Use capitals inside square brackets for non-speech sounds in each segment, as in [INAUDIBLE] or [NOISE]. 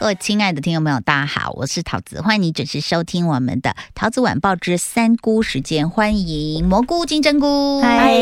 各位亲爱的听众朋友，大家好，我是桃子，欢迎你准时收听我们的《桃子晚报之三姑时间》，欢迎蘑菇金针菇。嗨，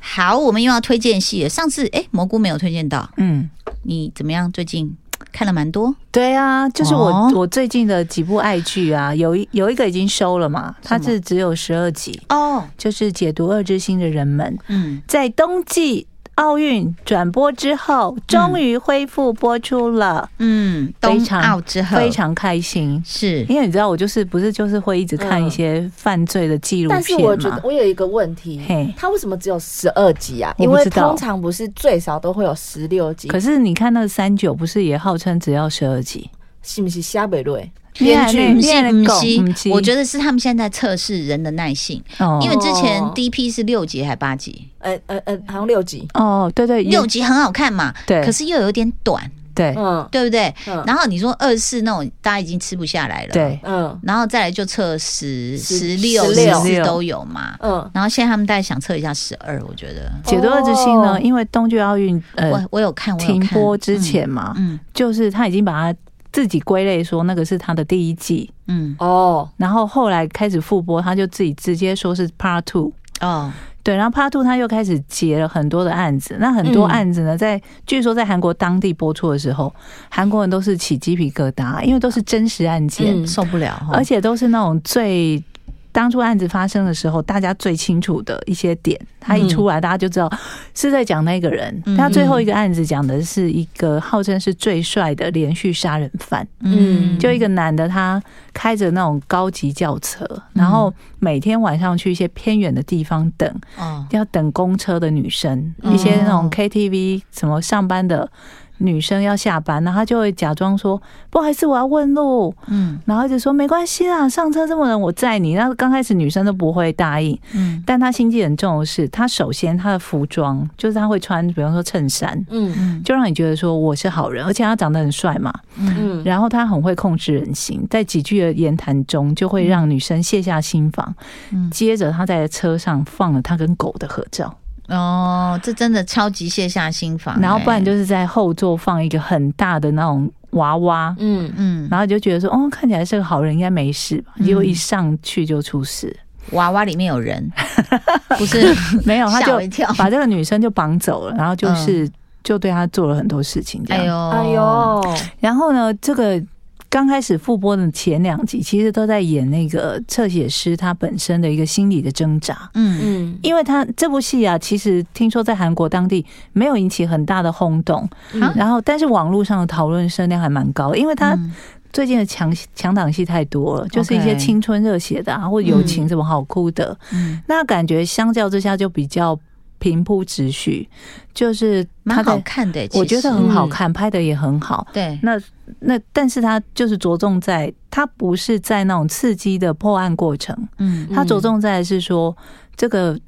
好，我们又要推荐戏。上次哎，蘑菇没有推荐到，嗯，你怎么样？最近看了蛮多。对啊，就是我、哦、我最近的几部爱剧啊，有一有一个已经收了嘛，它是只有十二集哦，就是解读恶之心的人们，嗯，在冬季。奥运转播之后，终于恢复播出了。嗯，冬奥之后非常开心，是因为你知道，我就是不是就是会一直看一些犯罪的纪录片嘛。但是我觉得我有一个问题，嘿，它为什么只有十二集啊？因为通常不是最少都会有十六集。可是你看那个三九，不是也号称只要十二集？是不是夏北瑞？编剧不是不是，我觉得是他们现在测试人的耐性，哦、因为之前第一批是六集还八集，呃呃呃，好像六集。哦，对对，六集很好看嘛，对，可是又有点短，对，嗯，对不对？嗯、然后你说二四那种，大家已经吃不下来了，对，嗯，然后再来就测十十六、十四都有嘛，嗯，然后现在他们大概想测一下十二，我觉得。解读二之心呢，因为冬季奥运呃，我我有看，停播之前嘛，嗯，就是他已经把它。自己归类说那个是他的第一季，嗯。哦，然后后来开始复播，他就自己直接说是 Part Two 哦，对，然后 Part Two 他又开始结了很多的案子，那很多案子呢，在据说在韩国当地播出的时候，韩国人都是起鸡皮疙瘩，因为都是真实案件，受不了，而且都是那种最。当初案子发生的时候，大家最清楚的一些点，他一出来，大家就知道是在讲那个人。他最后一个案子讲的是一个号称是最帅的连续杀人犯，嗯，就一个男的，他开着那种高级轿车，然后每天晚上去一些偏远的地方等，要等公车的女生，一些那种 KTV 什么上班的。女生要下班，然后他就会假装说：“不好意思，我要问路。”嗯，然后一直说：“没关系啦，上车这么冷，我载你。”那刚开始女生都不会答应，嗯，但他心机很重的是，他首先他的服装就是他会穿，比方说衬衫，嗯。嗯，就让你觉得说我是好人，而且他长得很帅嘛，嗯，然后他很会控制人心，在几句的言谈中就会让女生卸下心防，嗯，接着他在车上放了他跟狗的合照。哦，这真的超级卸下心防，然后不然就是在后座放一个很大的那种娃娃，嗯。嗯，然后就觉得说，哦，看起来是个好人，应该没事吧？结果一上去就出事，娃娃里面有人，[LAUGHS] 不是 [LAUGHS] 没有，他就把这个女生就绑走了，然后就是就对他做了很多事情，这样，哎呦。哎呦，然后呢，这个。刚开始复播的前两集，其实都在演那个侧写师他本身的一个心理的挣扎。嗯。嗯，因为他这部戏啊，其实听说在韩国当地没有引起很大的轰动，然后但是网络上的讨论声量还蛮高的，因为他最近的强强档戏太多了，就是一些青春热血的啊，或友情什么好哭的，嗯。那感觉相较之下就比较。平铺直叙，就是蛮好看的，我觉得很好看，拍的也很好。对，那那但是他就是着重在，他不是在那种刺激的破案过程，嗯，他着重在是说这个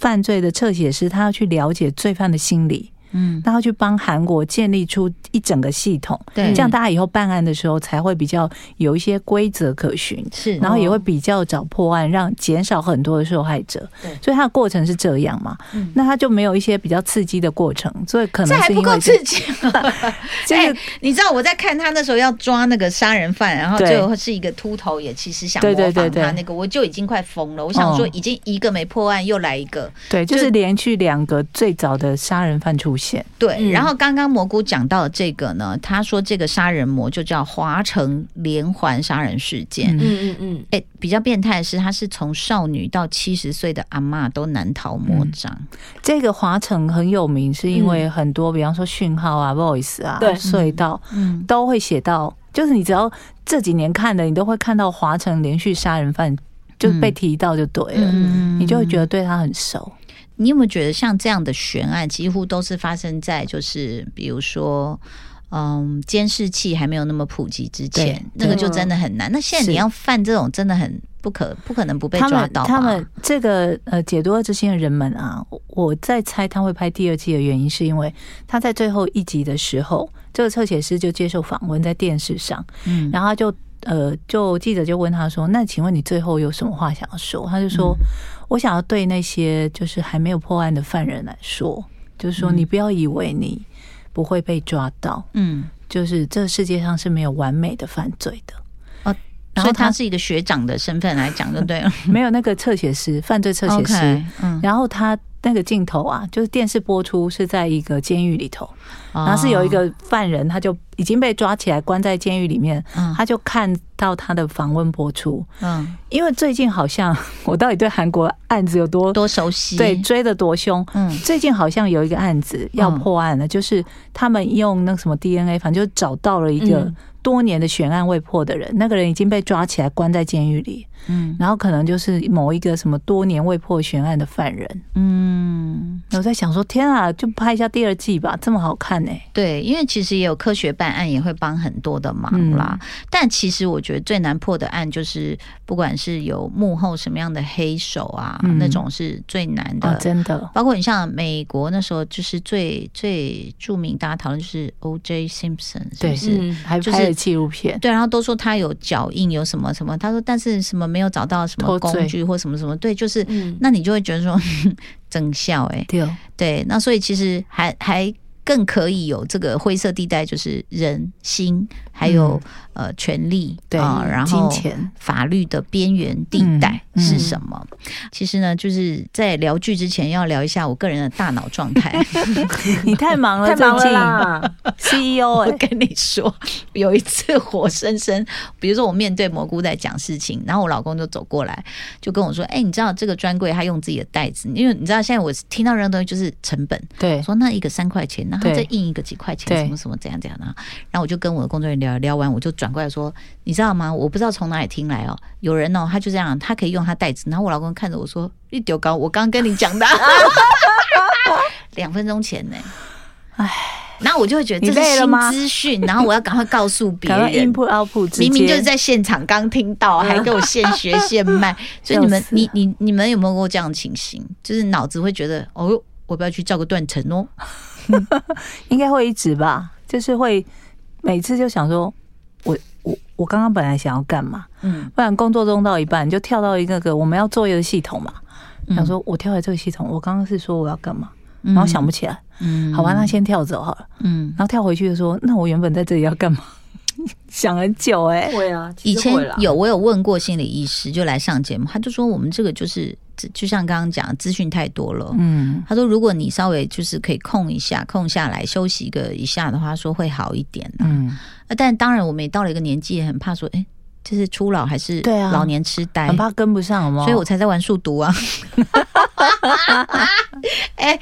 犯罪的侧写师，他要去了解罪犯的心理。嗯，然后去帮韩国建立出一整个系统，对，这样大家以后办案的时候才会比较有一些规则可循，是，然后也会比较早破案，让减少很多的受害者。对，所以他的过程是这样嘛？嗯，那他就没有一些比较刺激的过程，所以可能这还不够刺激。[LAUGHS] 哎，你知道我在看他那时候要抓那个杀人犯，然后最后是一个秃头，也其实想模仿他那个，我就已经快疯了。我想说，已经一个没破案，又来一个，对，就是连续两个最早的杀人犯出现。对，然后刚刚蘑菇讲到的这个呢，他说这个杀人魔就叫华城连环杀人事件。嗯。嗯嗯，哎，比较变态的是，他是从少女到七十岁的阿妈都难逃魔掌。嗯、这个华城很有名，是因为很多，比方说讯号啊、Voice 啊、隧道，嗯，都会写到，就是你只要这几年看的，你都会看到华城连续杀人犯就被提到就对了，嗯、你就会觉得对他很熟。你有没有觉得像这样的悬案，几乎都是发生在就是比如说，嗯，监视器还没有那么普及之前，那个就真的很难。那现在你要犯这种，真的很不可不可能不被抓到。他们，他们这个呃，解读恶之心的人们啊，我在猜他会拍第二季的原因，是因为他在最后一集的时候，这个侧写师就接受访问在电视上，嗯，然后他就呃，就记者就问他说：“那请问你最后有什么话想要说？”他就说：“嗯、我想要对那些就是还没有破案的犯人来说，就是说你不要以为你。”不会被抓到，嗯，就是这世界上是没有完美的犯罪的，哦，然后他是一个学长的身份来讲，就对了，[LAUGHS] 没有那个侧写师，犯罪侧写师，okay, 嗯，然后他。那个镜头啊，就是电视播出是在一个监狱里头，然后是有一个犯人，他就已经被抓起来关在监狱里面，他就看到他的访问播出。嗯，因为最近好像我到底对韩国案子有多多熟悉，对，追的多凶。嗯，最近好像有一个案子要破案了，就是他们用那什么 DNA，反正就找到了一个多年的悬案未破的人，那个人已经被抓起来关在监狱里。嗯，然后可能就是某一个什么多年未破悬案的犯人。嗯，我在想说，天啊，就拍一下第二季吧，这么好看呢、欸？对，因为其实也有科学办案，也会帮很多的忙啦。嗯、但其实我觉得最难破的案，就是不管是有幕后什么样的黑手啊，嗯、那种是最难的。哦、真的，包括你像美国那时候，就是最最著名，大家讨论就是 O.J. Simpson，是不是？嗯、还拍了纪录片。对，然后都说他有脚印，有什么什么。他说，但是什么？没有找到什么工具或什么什么，对，就是，那你就会觉得说，[LAUGHS] 真笑哎，对，对，那所以其实还还更可以有这个灰色地带，就是人心。还有呃，权力对啊，然后金钱、法律的边缘地带是什么？其实呢，就是在聊剧之前要聊一下我个人的大脑状态。[LAUGHS] 你太忙了，太忙了！[LAUGHS] CEO，我跟你说，有一次活生生，比如说我面对蘑菇在讲事情，然后我老公就走过来，就跟我说：“哎，你知道这个专柜他用自己的袋子，因为你知道现在我听到任何东西就是成本，对，说那一个三块钱，然后再印一个几块钱，什么什么怎样怎样的。”然后我就跟我的工作人员。聊聊完，我就转过来说：“你知道吗？我不知道从哪里听来哦，有人哦，他就这样，他可以用他袋子。然后我老公看着我说：‘一丢高，我刚跟你讲的，[LAUGHS] 两分钟前呢。’哎，然后我就会觉得这是新资讯，然后我要赶快告诉别人。[LAUGHS] input output，明明就是在现场刚听到，还给我现学现卖。[LAUGHS] 所以你们，你你你们有没有过这样的情形？就是脑子会觉得，哦，我不要去照个断层哦，[LAUGHS] 应该会一直吧，就是会。”每次就想说，我我我刚刚本来想要干嘛？嗯，不然工作中到一半就跳到一个个我们要作业的系统嘛。想说我跳来这个系统，我刚刚是说我要干嘛？然后想不起来。嗯，好吧，那先跳走好了。嗯，然后跳回去就说，那我原本在这里要干嘛？[LAUGHS] 想很久哎、欸。会啊，以前有我有问过心理医师，就来上节目，他就说我们这个就是。就像刚刚讲，资讯太多了。嗯，他说，如果你稍微就是可以空一下，空下来休息个一下的话，说会好一点。嗯，但当然，我们也到了一个年纪，也很怕说，哎、欸，这是初老还是老年痴呆？很怕跟不上，所以我才在玩数独啊。哎、欸，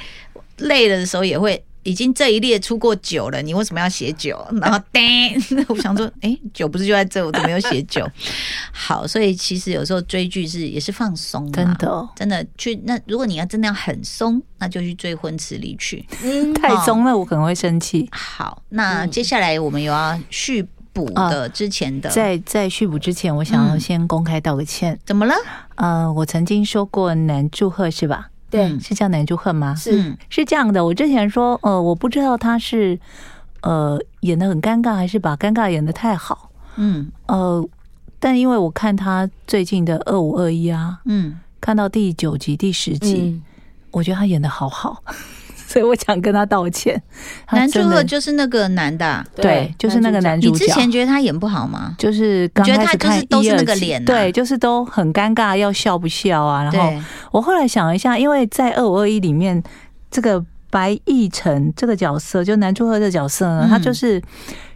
累了的时候也会。已经这一列出过酒了，你为什么要写酒？[LAUGHS] 然后叮，我想说，哎、欸，酒不是就在这，我怎么没有写酒？[LAUGHS] 好，所以其实有时候追剧是也是放松，真的，真的去那。如果你要真的要很松，那就去追《婚词里去》。嗯，太松了，我可能会生气。好，那接下来我们有要续补的之前的，嗯、在在续补之前，我想要先公开道个歉。怎么了？呃，我曾经说过男祝贺是吧？对，是叫南就恨吗？是是这样的，我之前说，呃，我不知道他是呃演得很尴尬，还是把尴尬演得太好。嗯，呃，但因为我看他最近的二五二一啊，嗯，看到第九集、第十集，嗯、我觉得他演得好好。所以我想跟他道歉。[LAUGHS] 男主角就是那个男的、啊，对，就是那个男主角。你之前觉得他演不好吗？就是刚开始看都是那个脸、啊，对，就是都很尴尬，要笑不笑啊？然后我后来想了一下，因为在二五二一里面，这个白亦辰这个角色，就男主角这个角色呢，他就是。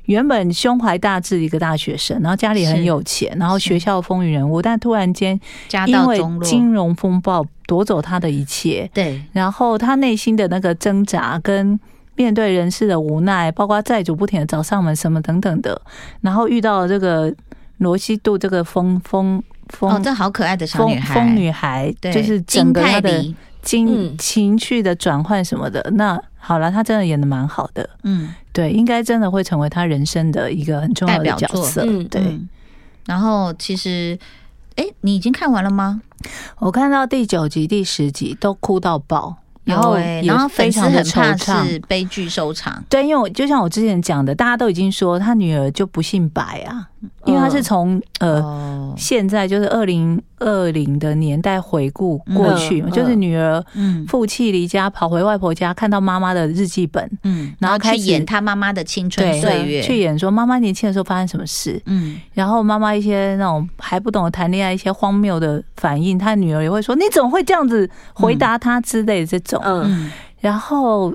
原本胸怀大志的一个大学生，然后家里很有钱，然后学校风云人物，但突然间因为金融风暴夺走他的一切。对，然后他内心的那个挣扎跟面对人世的无奈，包括债主不停的找上门什么等等的，然后遇到了这个罗西度这个风风风哦，这好可爱的小女孩，疯女孩，对，就是整个她的情情绪的转换什么的。嗯、那好了，她真的演的蛮好的，嗯，对，应该真的会成为他人生的一个很重要的角色，嗯、对、嗯。然后其实，哎，你已经看完了吗？我看到第九集、第十集都哭到爆。然后，然后非常的惆怅，是悲剧收场。对，因为我就像我之前讲的，大家都已经说他女儿就不姓白啊，因为他是从呃现在就是二零二零的年代回顾过去，就是女儿负气离家跑回外婆家，看到妈妈的日记本，嗯，然后开始演她妈妈的青春岁月，去演说妈妈年轻的时候发生什么事，嗯，然后妈妈一些那种还不懂得谈恋爱一些荒谬的反应，她女儿也会说你怎么会这样子回答她之类的这种。嗯，然后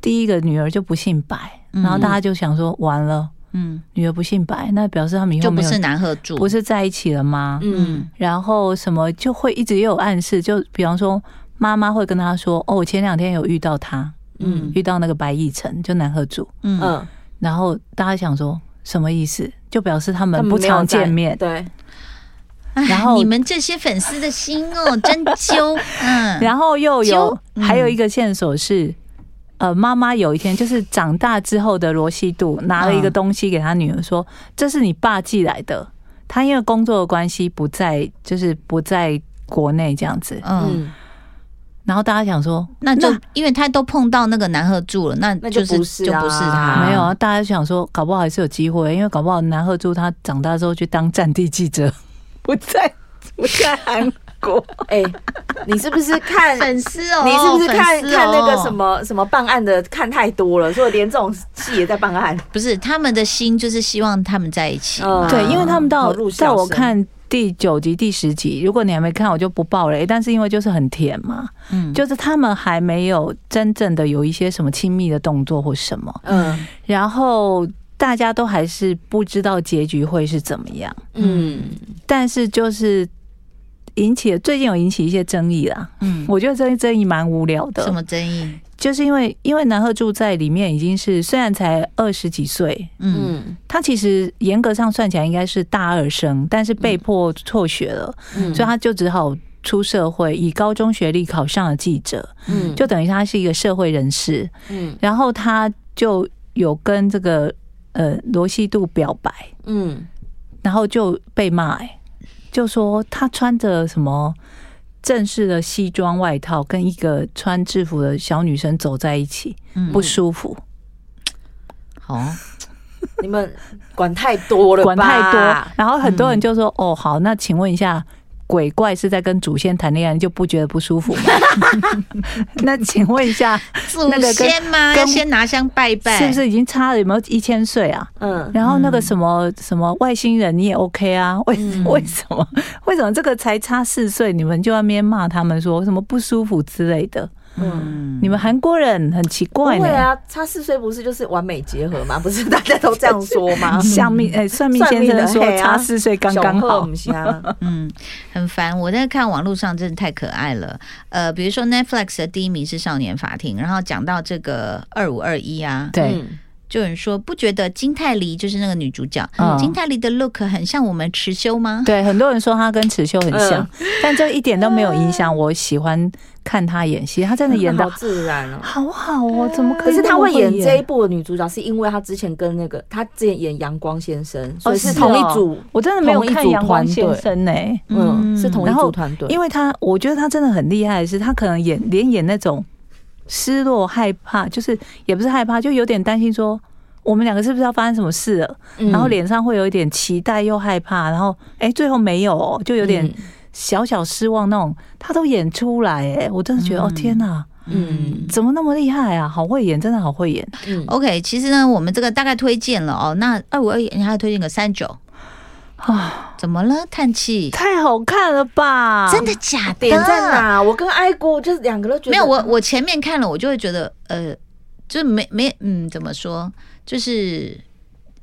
第一个女儿就不姓白，然后大家就想说完了，嗯，女儿不姓白，那表示他们以后就不是南贺柱，不是在一起了吗？嗯，然后什么就会一直也有暗示，就比方说妈妈会跟他说，哦，我前两天有遇到他，嗯，遇到那个白亦辰，就男合主，嗯，然后大家想说什么意思？就表示他们不常见面，对。然后你们这些粉丝的心哦，真揪。嗯，[LAUGHS] 然后又有还有一个线索是，呃，妈妈有一天就是长大之后的罗西度拿了一个东西给他女儿说：“这是你爸寄来的。”他因为工作的关系不在，就是不在国内这样子。嗯，然后大家想说，那就因为他都碰到那个南鹤柱了，那就是就不是他。没有啊，大家想说，搞不好还是有机会，因为搞不好南鹤柱他长大之后去当战地记者。不在，不在韩国。哎，[LAUGHS] 你是不是看粉丝哦？你是不是看看那个什么什么办案的看太多了，所以连这种戏也在办案？不是，他们的心就是希望他们在一起。对，因为他们到在我看第九集、第十集，如果你还没看，我就不爆雷。但是因为就是很甜嘛，嗯，就是他们还没有真正的有一些什么亲密的动作或什么，嗯，然后。大家都还是不知道结局会是怎么样，嗯，但是就是引起了最近有引起一些争议啦，嗯，我觉得这些争议蛮无聊的。什么争议？就是因为因为南贺柱在里面已经是虽然才二十几岁，嗯，他其实严格上算起来应该是大二生，但是被迫辍学了，嗯，所以他就只好出社会，以高中学历考上了记者，嗯，就等于他是一个社会人士，嗯，然后他就有跟这个。呃，罗西度表白，嗯，然后就被骂，欸，就说他穿着什么正式的西装外套，跟一个穿制服的小女生走在一起，不舒服。好，嗯，你们管太多了，管太多。然后很多人就说：“嗯，哦，好，那请问一下。”鬼怪是在跟祖先谈恋爱，就不觉得不舒服吗？[LAUGHS] 那请问一下，祖先吗？要先拿香拜拜，是不是已经差了有没有一千岁啊？嗯，然后那个什么什么外星人你也 OK 啊？为为什么？[LAUGHS] 为什么这个才差四岁，你们就要面骂他们说什么不舒服之类的？嗯，你们韩国人很奇怪呢。对啊，差四岁不是就是完美结合吗？不是大家都这样说吗？[LAUGHS] 算命哎，算命先生说差四岁刚刚好。嗯，很烦。我在看网络上真的太可爱了。呃，比如说 Netflix 的第一名是《少年法庭》，然后讲到这个二五二一啊，对。就有人说不觉得金泰梨就是那个女主角，嗯、金泰梨的 look 很像我们池修吗？对，很多人说她跟池修很像，嗯、但这一点都没有影响我喜欢看她演戏。她真的演的好自然哦，好好哦，怎么可以？可是她会演这一部的女主角，是因为她之前跟那个她之前演阳光先生，所以是同一组。我真的没有看阳光先生呢、欸，嗯，是同一组团队。因为她，我觉得她真的很厉害的是，她可能演连演那种失落、害怕，就是也不是害怕，就有点担心说。我们两个是不是要发生什么事了？然后脸上会有一点期待又害怕，然后哎，最后没有哦，就有点小小失望那种。他都演出来，哎，我真的觉得哦天哪，嗯，怎么那么厉害啊？好会演，真的好会演。嗯，OK，其实呢，我们这个大概推荐了哦。那二五二一，你还要推荐个三九啊？怎么了？叹气？太好看了吧？真的假的？点在哪？我跟爱姑就是两个都觉得没有。我我前面看了，我就会觉得呃，就没没嗯，怎么说？就是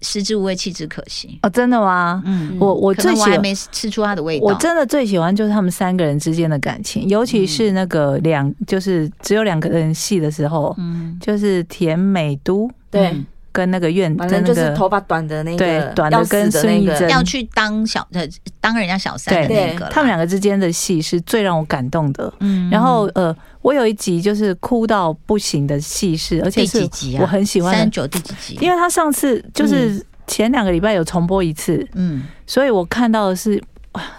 食之无味，弃之可惜哦，真的吗？嗯，我我最喜欢还没吃出它的味道。我真的最喜欢就是他们三个人之间的感情，尤其是那个两，就是只有两个人戏的时候，嗯，就是甜美都对跟那个院，反正就是头发短的那个，对，短的跟孙艺珍。要去当小呃当人家小三的那个，他们两个之间的戏是最让我感动的。嗯，然后呃，我有一集就是哭到不行的戏是，而且是我很喜欢三十九第几集？因为他上次就是前两个礼拜有重播一次，嗯，所以我看到的是。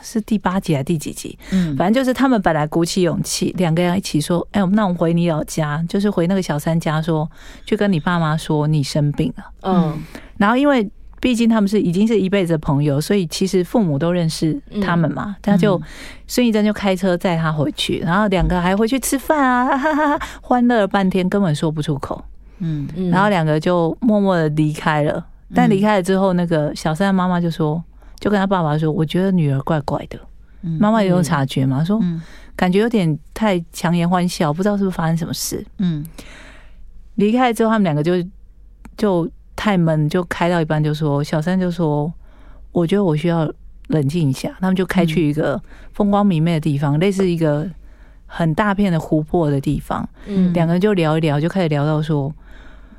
是第八集还是第几集？嗯，反正就是他们本来鼓起勇气，两个人一起说：“哎，那我们回你老家，就是回那个小三家，说去跟你爸妈说你生病了。”嗯，然后因为毕竟他们是已经是一辈子的朋友，所以其实父母都认识他们嘛。他就孙艺珍就开车载他回去，然后两个还回去吃饭啊，[LAUGHS] 哈哈哈，欢乐了半天，根本说不出口。嗯，然后两个就默默的离开了。但离开了之后，那个小三的妈妈就说。就跟他爸爸说：“我觉得女儿怪怪的。”妈妈也有察觉嘛，说感觉有点太强颜欢笑，不知道是不是发生什么事。嗯，离开之后，他们两个就就太闷，就开到一半就说：“小三就说，我觉得我需要冷静一下。”他们就开去一个风光明媚的地方，类似一个很大片的湖泊的地方。嗯，两个人就聊一聊，就开始聊到说：“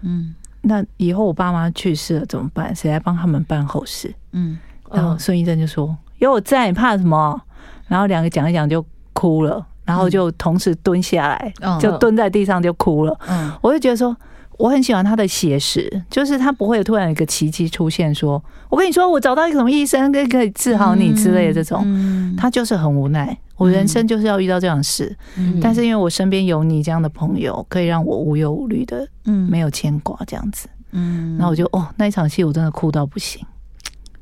嗯，那以后我爸妈去世了怎么办？谁来帮他们办后事？”嗯。然后孙医生就说：“有我在，你怕什么？”然后两个讲一讲就哭了，然后就同时蹲下来，就蹲在地上就哭了。嗯，我就觉得说，我很喜欢他的写实，就是他不会突然有一个奇迹出现，说我跟你说，我找到一个什么医生可以可以治好你之类的这种。他就是很无奈，我人生就是要遇到这样的事，但是因为我身边有你这样的朋友，可以让我无忧无虑的，嗯，没有牵挂这样子。嗯，然后我就哦，那一场戏我真的哭到不行。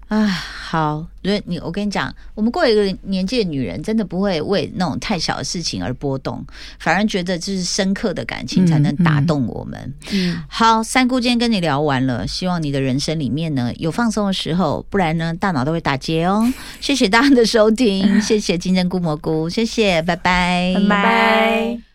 啊，好，所以你我跟你讲，我们过一个年纪的女人，真的不会为那种太小的事情而波动，反而觉得就是深刻的感情才能打动我们。嗯，好，三姑今天跟你聊完了，希望你的人生里面呢有放松的时候，不然呢大脑都会打结哦。谢谢大家的收听，[LAUGHS] 谢谢金针菇蘑菇，谢谢，拜拜，拜拜。